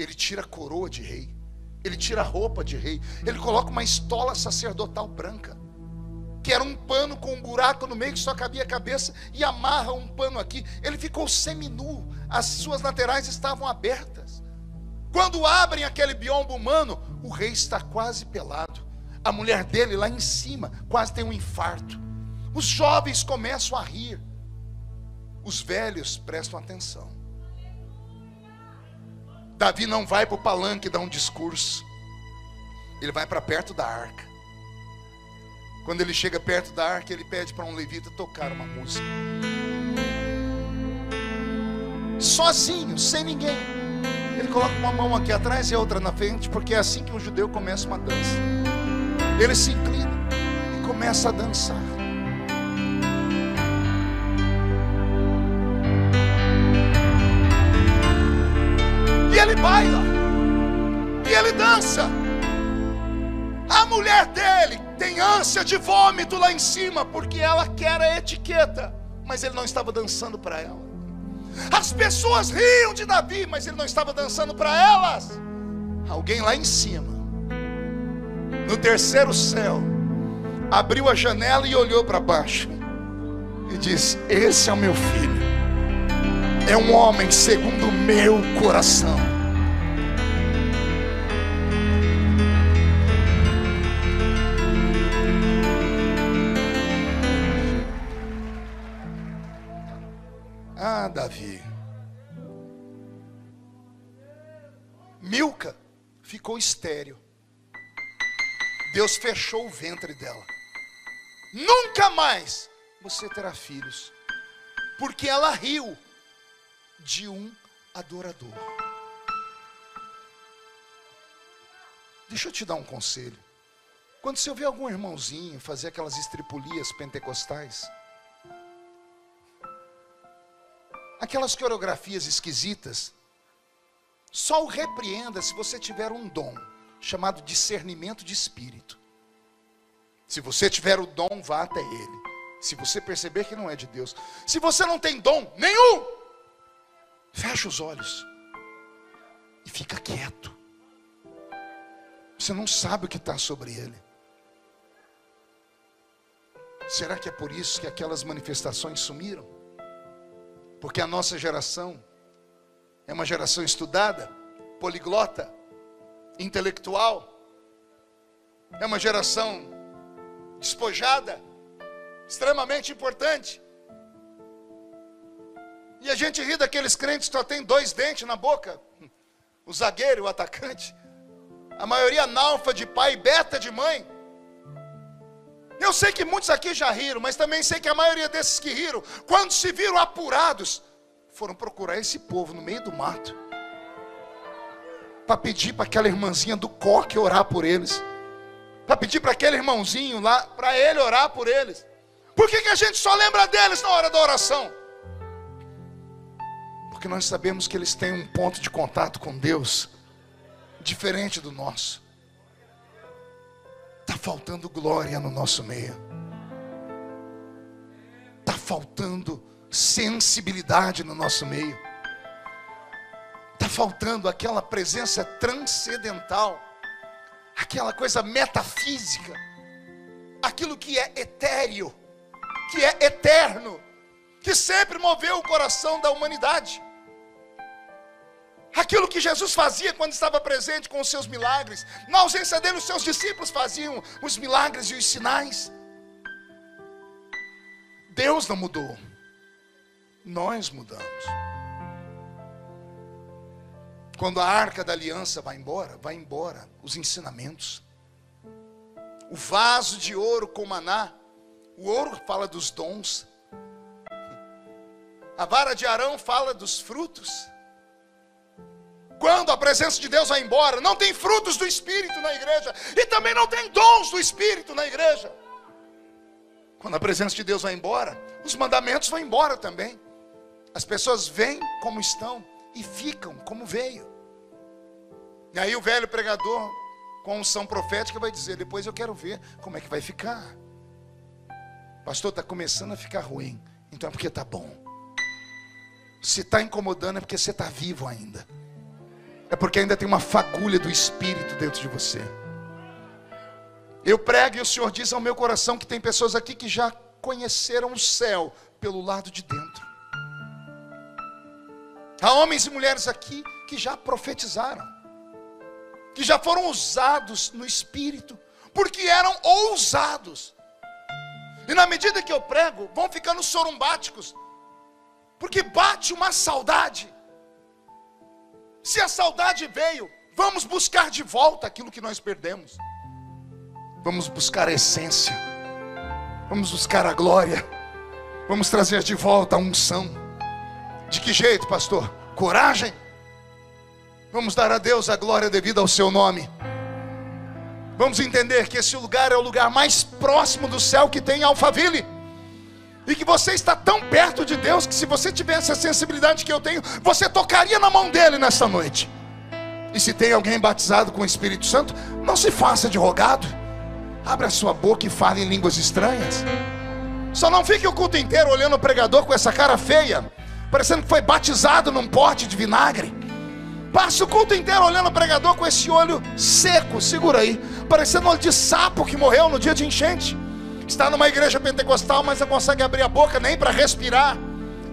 Ele tira a coroa de rei, ele tira a roupa de rei, ele coloca uma estola sacerdotal branca, que era um pano com um buraco no meio que só cabia a cabeça, e amarra um pano aqui. Ele ficou seminu, as suas laterais estavam abertas. Quando abrem aquele biombo humano, o rei está quase pelado. A mulher dele lá em cima quase tem um infarto. Os jovens começam a rir. Os velhos prestam atenção. Davi não vai para o palanque dar um discurso. Ele vai para perto da arca. Quando ele chega perto da arca, ele pede para um levita tocar uma música. Sozinho, sem ninguém. Ele coloca uma mão aqui atrás e outra na frente, porque é assim que um judeu começa uma dança. Ele se inclina e começa a dançar. Baila. E ele dança. A mulher dele tem ânsia de vômito lá em cima, porque ela quer a etiqueta, mas ele não estava dançando para ela. As pessoas riam de Davi, mas ele não estava dançando para elas. Alguém lá em cima no terceiro céu, abriu a janela e olhou para baixo e disse: Esse é o meu filho, é um homem segundo o meu coração. Ah, Davi. Milca ficou estéreo. Deus fechou o ventre dela. Nunca mais você terá filhos, porque ela riu de um adorador. Deixa eu te dar um conselho. Quando você ouvir algum irmãozinho fazer aquelas estripulias pentecostais, aquelas coreografias esquisitas, só o repreenda se você tiver um dom chamado discernimento de espírito. Se você tiver o dom, vá até ele. Se você perceber que não é de Deus, se você não tem dom nenhum, fecha os olhos e fica quieto. Você não sabe o que está sobre ele. Será que é por isso que aquelas manifestações sumiram? Porque a nossa geração é uma geração estudada, poliglota, intelectual, é uma geração despojada, extremamente importante. E a gente ri daqueles crentes que só tem dois dentes na boca, o zagueiro e o atacante. A maioria analfa de pai, beta de mãe. Eu sei que muitos aqui já riram, mas também sei que a maioria desses que riram, quando se viram apurados, foram procurar esse povo no meio do mato para pedir para aquela irmãzinha do coque orar por eles, para pedir para aquele irmãozinho lá, para ele orar por eles. Por que, que a gente só lembra deles na hora da oração? Porque nós sabemos que eles têm um ponto de contato com Deus diferente do nosso. Faltando glória no nosso meio. Está faltando sensibilidade no nosso meio. Está faltando aquela presença transcendental, aquela coisa metafísica, aquilo que é etéreo, que é eterno, que sempre moveu o coração da humanidade. Aquilo que Jesus fazia quando estava presente com os seus milagres, na ausência dele, os seus discípulos faziam os milagres e os sinais. Deus não mudou. Nós mudamos. Quando a arca da aliança vai embora, vai embora os ensinamentos. O vaso de ouro com maná, o ouro fala dos dons. A vara de Arão fala dos frutos. Quando a presença de Deus vai embora, não tem frutos do Espírito na igreja, e também não tem dons do Espírito na igreja. Quando a presença de Deus vai embora, os mandamentos vão embora também. As pessoas vêm como estão e ficam como veio. E aí o velho pregador, com unção profética, vai dizer: depois eu quero ver como é que vai ficar. Pastor, está começando a ficar ruim. Então é porque está bom. Se está incomodando é porque você está vivo ainda. É porque ainda tem uma fagulha do Espírito dentro de você. Eu prego e o Senhor diz ao meu coração que tem pessoas aqui que já conheceram o céu pelo lado de dentro. Há homens e mulheres aqui que já profetizaram, que já foram usados no espírito, porque eram ousados. E na medida que eu prego, vão ficando sorumbáticos, porque bate uma saudade. Se a saudade veio, vamos buscar de volta aquilo que nós perdemos. Vamos buscar a essência. Vamos buscar a glória. Vamos trazer de volta a unção. De que jeito, pastor? Coragem. Vamos dar a Deus a glória devida ao seu nome. Vamos entender que esse lugar é o lugar mais próximo do céu que tem Alphaville. E que você está tão perto de Deus que se você tivesse a sensibilidade que eu tenho, você tocaria na mão dele nesta noite. E se tem alguém batizado com o Espírito Santo, não se faça de rogado. Abra a sua boca e fale em línguas estranhas. Só não fique o culto inteiro olhando o pregador com essa cara feia parecendo que foi batizado num pote de vinagre. Passa o culto inteiro olhando o pregador com esse olho seco, segura aí, parecendo olho de sapo que morreu no dia de enchente. Está numa igreja pentecostal, mas não consegue abrir a boca nem para respirar.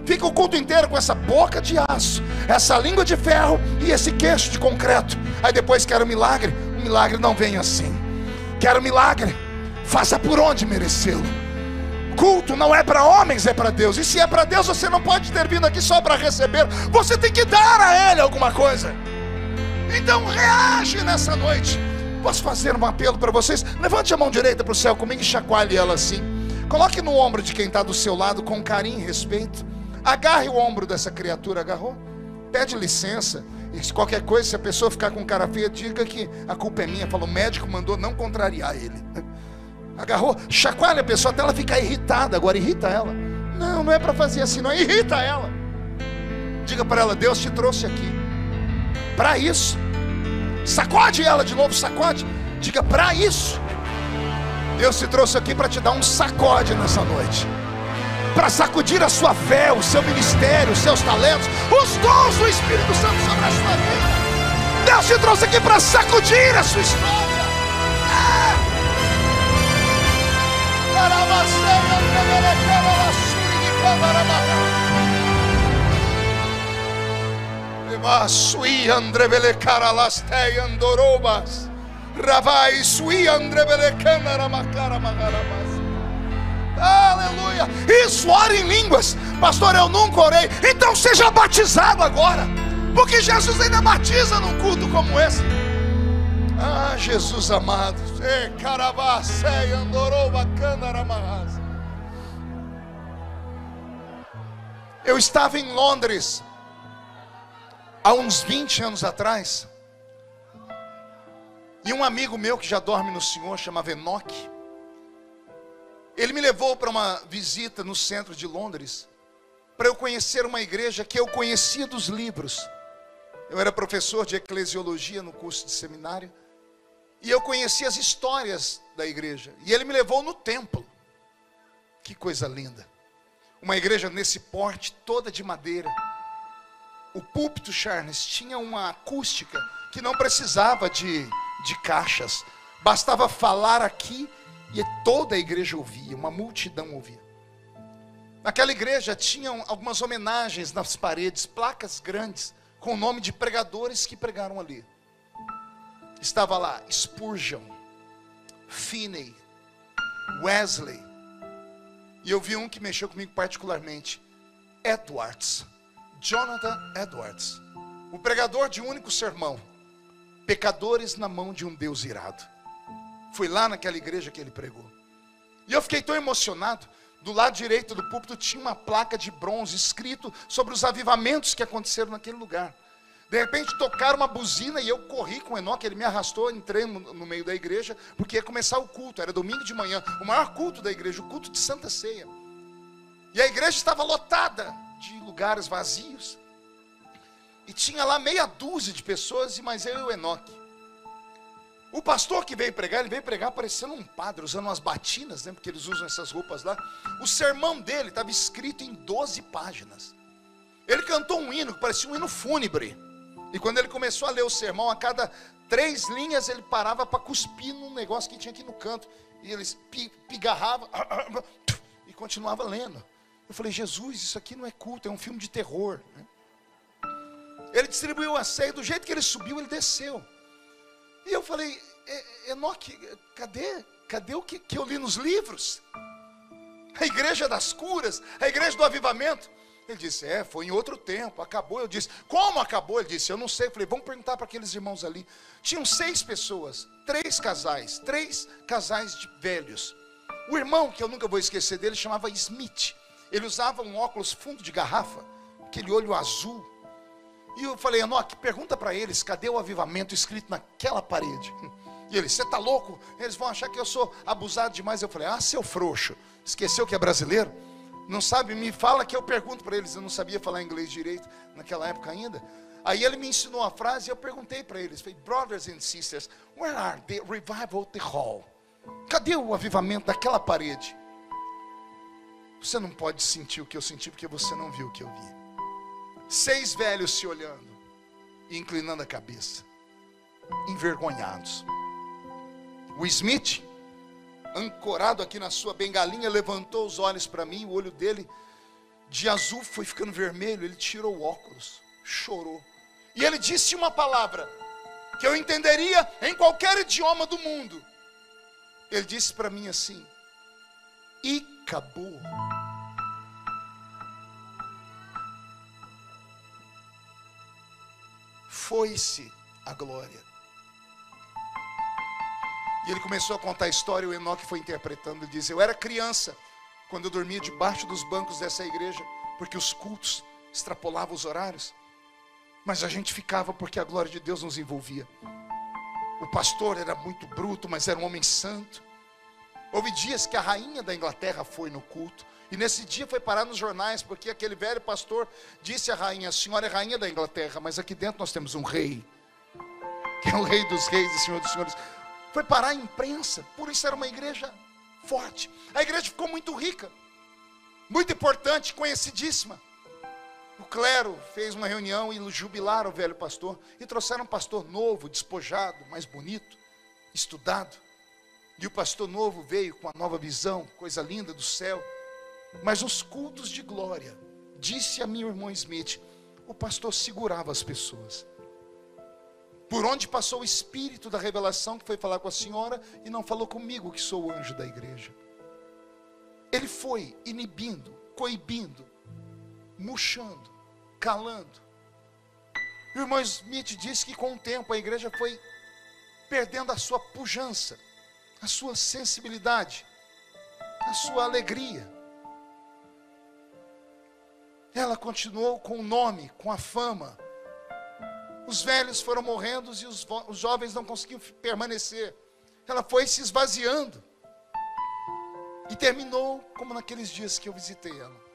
Fica o culto inteiro com essa boca de aço, essa língua de ferro e esse queixo de concreto. Aí depois quer o milagre, o milagre não vem assim. Quero milagre, faça por onde merecê-lo culto não é para homens, é para Deus. E se é para Deus, você não pode ter vindo aqui só para receber. Você tem que dar a Ele alguma coisa. Então reage nessa noite. Posso fazer um apelo para vocês? Levante a mão direita para o céu comigo e chacoalhe ela assim. Coloque no ombro de quem está do seu lado com carinho e respeito. Agarre o ombro dessa criatura, agarrou? Pede licença E se qualquer coisa, se a pessoa ficar com cara feia, diga que a culpa é minha. Falou, o médico mandou não contrariar ele. Agarrou, chacoalha a pessoa até ela ficar irritada. Agora irrita ela. Não, não é para fazer assim, não. Irrita ela. Diga para ela, Deus te trouxe aqui. Para isso. Sacode ela de novo, sacode. Diga para isso. Deus te trouxe aqui para te dar um sacode nessa noite para sacudir a sua fé, o seu ministério, os seus talentos, os dons do Espírito Santo sobre a sua vida. Deus te trouxe aqui para sacudir a sua história. Sui andrebele caralastei andorobas. Ravai sui andrebele canara macara magarabas. Aleluia. Isso, ora em línguas. Pastor, eu nunca orei. Então seja batizado agora. Porque Jesus ainda batiza num culto como esse. Ah, Jesus amado. Eu estava em Londres há uns 20 anos atrás. E um amigo meu que já dorme no Senhor, chamava Enoque. Ele me levou para uma visita no centro de Londres, para eu conhecer uma igreja que eu conhecia dos livros. Eu era professor de eclesiologia no curso de seminário, e eu conhecia as histórias da igreja. E ele me levou no templo. Que coisa linda. Uma igreja nesse porte, toda de madeira. O púlpito, Charles, tinha uma acústica que não precisava de, de caixas. Bastava falar aqui e toda a igreja ouvia, uma multidão ouvia. Naquela igreja tinham algumas homenagens nas paredes, placas grandes, com o nome de pregadores que pregaram ali. Estava lá Spurgeon, Finney, Wesley. E eu vi um que mexeu comigo particularmente, Edwards, Jonathan Edwards, o pregador de um único sermão, pecadores na mão de um Deus irado. Fui lá naquela igreja que ele pregou. E eu fiquei tão emocionado. Do lado direito do púlpito tinha uma placa de bronze escrito sobre os avivamentos que aconteceram naquele lugar. De repente tocaram uma buzina e eu corri com o Enoque, ele me arrastou, entrei no meio da igreja, porque ia começar o culto, era domingo de manhã, o maior culto da igreja, o culto de Santa Ceia. E a igreja estava lotada de lugares vazios. E tinha lá meia dúzia de pessoas, e mais eu e o Enoque. O pastor que veio pregar, ele veio pregar parecendo um padre, usando umas batinas, né, porque eles usam essas roupas lá. O sermão dele estava escrito em 12 páginas. Ele cantou um hino que parecia um hino fúnebre. E quando ele começou a ler o sermão, a cada três linhas ele parava para cuspir num negócio que tinha aqui no canto. E ele pigarrava e continuava lendo. Eu falei, Jesus, isso aqui não é culto, é um filme de terror. Ele distribuiu a ceia, do jeito que ele subiu, ele desceu. E eu falei, Enoque, cadê? Cadê o que, que eu li nos livros? A igreja das curas, a igreja do avivamento. Ele disse, é, foi em outro tempo, acabou. Eu disse, como acabou? Ele disse, eu não sei. Eu falei, vamos perguntar para aqueles irmãos ali. Tinham seis pessoas, três casais, três casais de velhos. O irmão, que eu nunca vou esquecer dele, chamava Smith. Ele usava um óculos fundo de garrafa, aquele olho azul, e eu falei, Enoque, pergunta para eles, cadê o avivamento escrito naquela parede? E ele, você está louco? Eles vão achar que eu sou abusado demais. Eu falei, ah, seu frouxo, esqueceu que é brasileiro? Não sabe? Me fala que eu pergunto para eles. Eu não sabia falar inglês direito naquela época ainda. Aí ele me ensinou a frase e eu perguntei para eles, falei, brothers and sisters, where are the revival the hall? Cadê o avivamento daquela parede? Você não pode sentir o que eu senti porque você não viu o que eu vi. Seis velhos se olhando e inclinando a cabeça, envergonhados. O Smith, ancorado aqui na sua bengalinha, levantou os olhos para mim, o olho dele de azul foi ficando vermelho, ele tirou o óculos, chorou. E ele disse uma palavra que eu entenderia em qualquer idioma do mundo. Ele disse para mim assim: e acabou. foi-se a glória. E ele começou a contar a história, e o Enoque foi interpretando, ele diz: Eu era criança quando eu dormia debaixo dos bancos dessa igreja, porque os cultos extrapolavam os horários. Mas a gente ficava porque a glória de Deus nos envolvia. O pastor era muito bruto, mas era um homem santo. Houve dias que a rainha da Inglaterra foi no culto. E nesse dia foi parar nos jornais, porque aquele velho pastor disse à rainha: A senhora é rainha da Inglaterra, mas aqui dentro nós temos um rei, que é o rei dos reis e senhor dos senhores. Foi parar a imprensa, por isso era uma igreja forte. A igreja ficou muito rica, muito importante, conhecidíssima. O clero fez uma reunião e jubilaram o velho pastor e trouxeram um pastor novo, despojado, mais bonito, estudado. E o pastor novo veio com a nova visão, coisa linda do céu. Mas os cultos de glória, disse a minha irmã Smith, o pastor segurava as pessoas. Por onde passou o espírito da revelação que foi falar com a senhora e não falou comigo, que sou o anjo da igreja. Ele foi inibindo, coibindo, murchando, calando. O irmão Smith disse que com o tempo a igreja foi perdendo a sua pujança, a sua sensibilidade, a sua alegria. Ela continuou com o nome, com a fama. Os velhos foram morrendo e os, os jovens não conseguiam permanecer. Ela foi se esvaziando. E terminou como naqueles dias que eu visitei ela.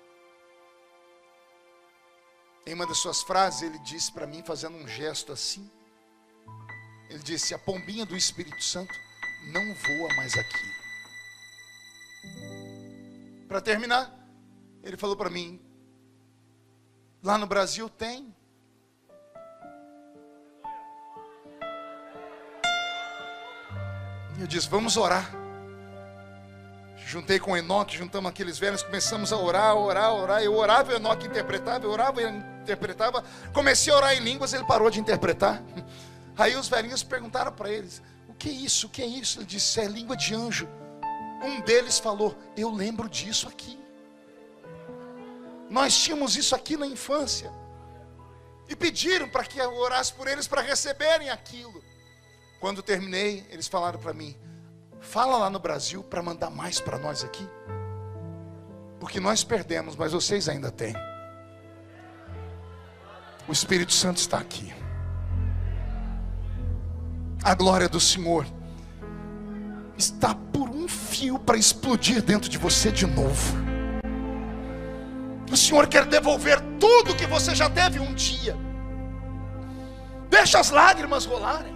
Em uma das suas frases, ele disse para mim, fazendo um gesto assim: Ele disse: A pombinha do Espírito Santo não voa mais aqui. Para terminar, ele falou para mim: Lá no Brasil tem. Eu disse: Vamos orar. Juntei com Enoque, juntamos aqueles velhos, começamos a orar, orar, orar. Eu orava, o Enoque interpretava, eu orava, ele interpretava. Comecei a orar em línguas, ele parou de interpretar. Aí os velhinhos perguntaram para eles: O que é isso? O que é isso? Ele disse: É língua de anjo. Um deles falou: Eu lembro disso aqui. Nós tínhamos isso aqui na infância. E pediram para que eu orasse por eles para receberem aquilo. Quando terminei, eles falaram para mim: Fala lá no Brasil para mandar mais para nós aqui. Porque nós perdemos, mas vocês ainda têm. O Espírito Santo está aqui. A glória do Senhor está por um fio para explodir dentro de você de novo. O Senhor quer devolver tudo que você já teve um dia. Deixa as lágrimas rolarem.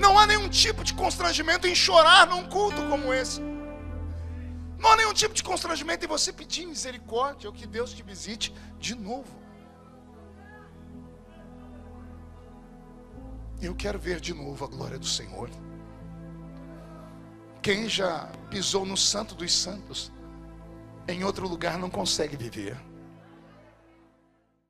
Não há nenhum tipo de constrangimento em chorar num culto como esse. Não há nenhum tipo de constrangimento em você pedir misericórdia ou que Deus te visite de novo. Eu quero ver de novo a glória do Senhor. Quem já pisou no Santo dos Santos, em outro lugar não consegue viver.